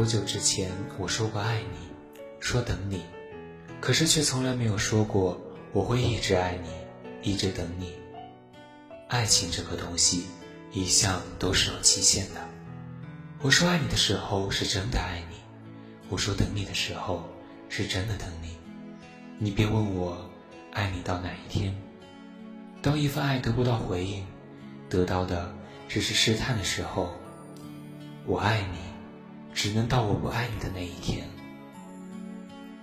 多久之前我说过爱你，说等你，可是却从来没有说过我会一直爱你，一直等你。爱情这个东西，一向都是有期限的。我说爱你的时候是真的爱你，我说等你的时候是真的等你。你别问我爱你到哪一天，当一份爱得不到回应，得到的只是试探的时候，我爱你，只能到我不爱你的那一天。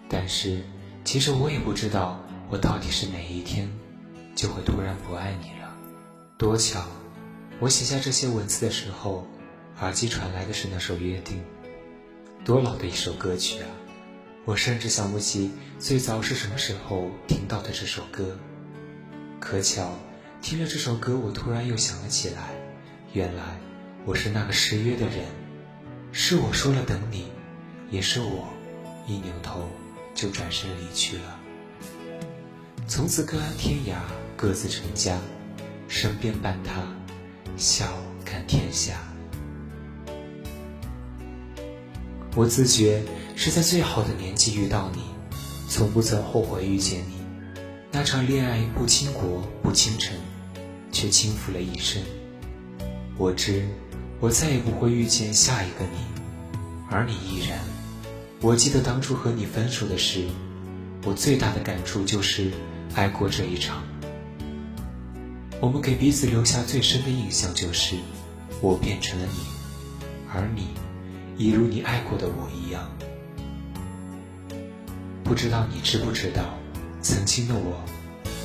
但是，其实我也不知道我到底是哪一天就会突然不爱你了。多巧，我写下这些文字的时候。耳机传来的是那首《约定》，多老的一首歌曲啊！我甚至想不起最早是什么时候听到的这首歌。可巧，听了这首歌，我突然又想了起来，原来我是那个失约的人，是我说了等你，也是我一扭头就转身离去了。从此各安天涯，各自成家，身边伴他，笑看天下。我自觉是在最好的年纪遇到你，从不曾后悔遇见你。那场恋爱不倾国不倾城，却倾覆了一生。我知我再也不会遇见下一个你，而你依然。我记得当初和你分手的事，我最大的感触就是爱过这一场。我们给彼此留下最深的印象就是我变成了你，而你。一如你爱过的我一样，不知道你知不知道，曾经的我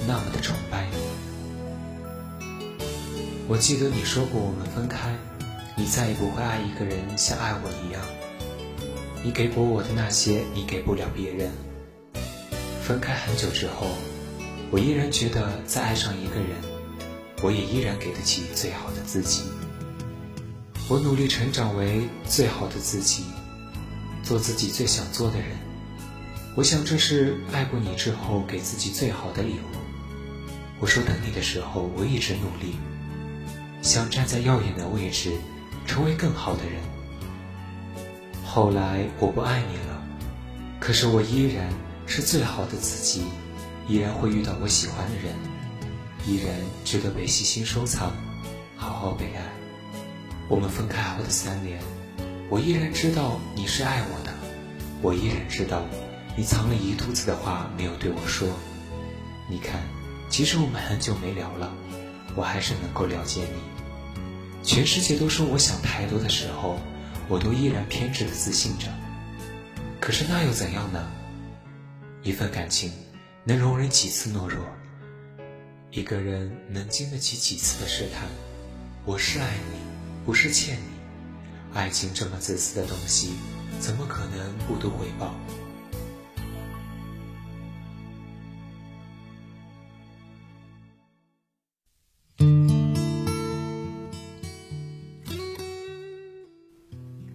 那么的崇拜你。我记得你说过我们分开，你再也不会爱一个人像爱我一样。你给过我的那些，你给不了别人。分开很久之后，我依然觉得再爱上一个人，我也依然给得起最好的自己。我努力成长为最好的自己，做自己最想做的人。我想这是爱过你之后给自己最好的礼物。我说等你的时候，我一直努力，想站在耀眼的位置，成为更好的人。后来我不爱你了，可是我依然是最好的自己，依然会遇到我喜欢的人，依然值得被细心收藏，好好被爱。我们分开后的三年，我依然知道你是爱我的，我依然知道你藏了一肚子的话没有对我说。你看，其实我们很久没聊了，我还是能够了解你。全世界都说我想太多的时候，我都依然偏执的自信着。可是那又怎样呢？一份感情能容忍几次懦弱？一个人能经得起几次的试探？我是爱你。不是欠你，爱情这么自私的东西，怎么可能不图回报？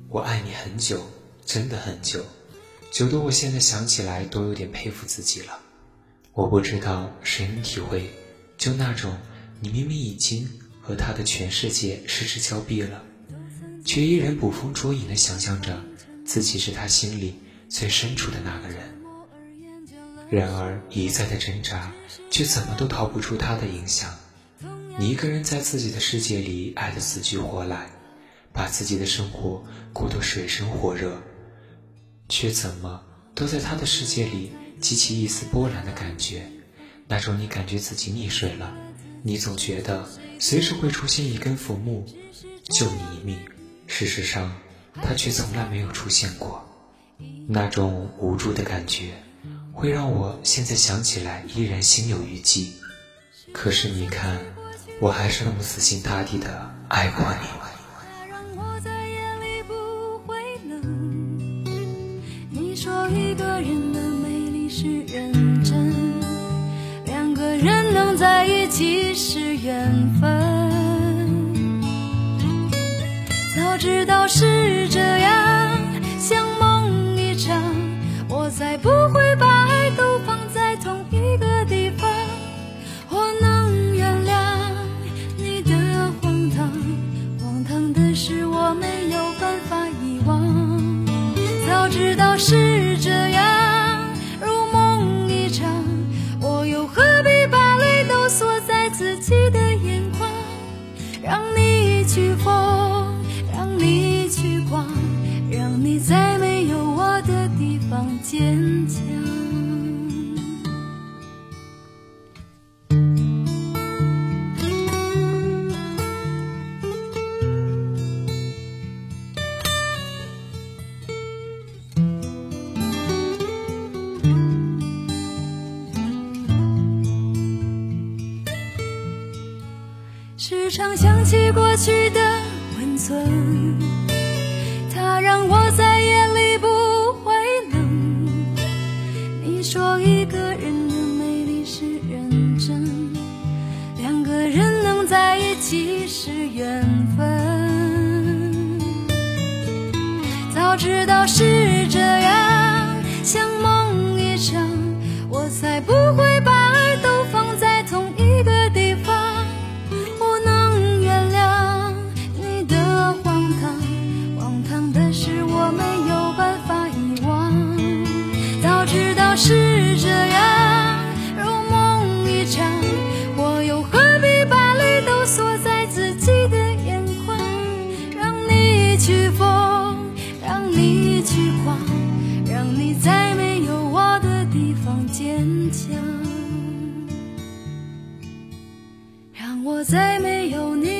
我爱你很久，真的很久，久得我现在想起来都有点佩服自己了。我不知道谁能体会，就那种你明明已经。和他的全世界失之交臂了，却依然捕风捉影的想象着自己是他心里最深处的那个人。然而一再的挣扎，却怎么都逃不出他的影响。你一个人在自己的世界里爱得死去活来，把自己的生活过得水深火热，却怎么都在他的世界里激起一丝波澜的感觉，那种你感觉自己溺水了，你总觉得。随时会出现一根浮木，救你一命。事实上，它却从来没有出现过。那种无助的感觉，会让我现在想起来依然心有余悸。可是你看，我还是那么死心塌地的爱过。你人能在一起是缘分。早知道是这样，像梦一场，我才不会把方坚强时常想起过去的温存。知道是再没有你。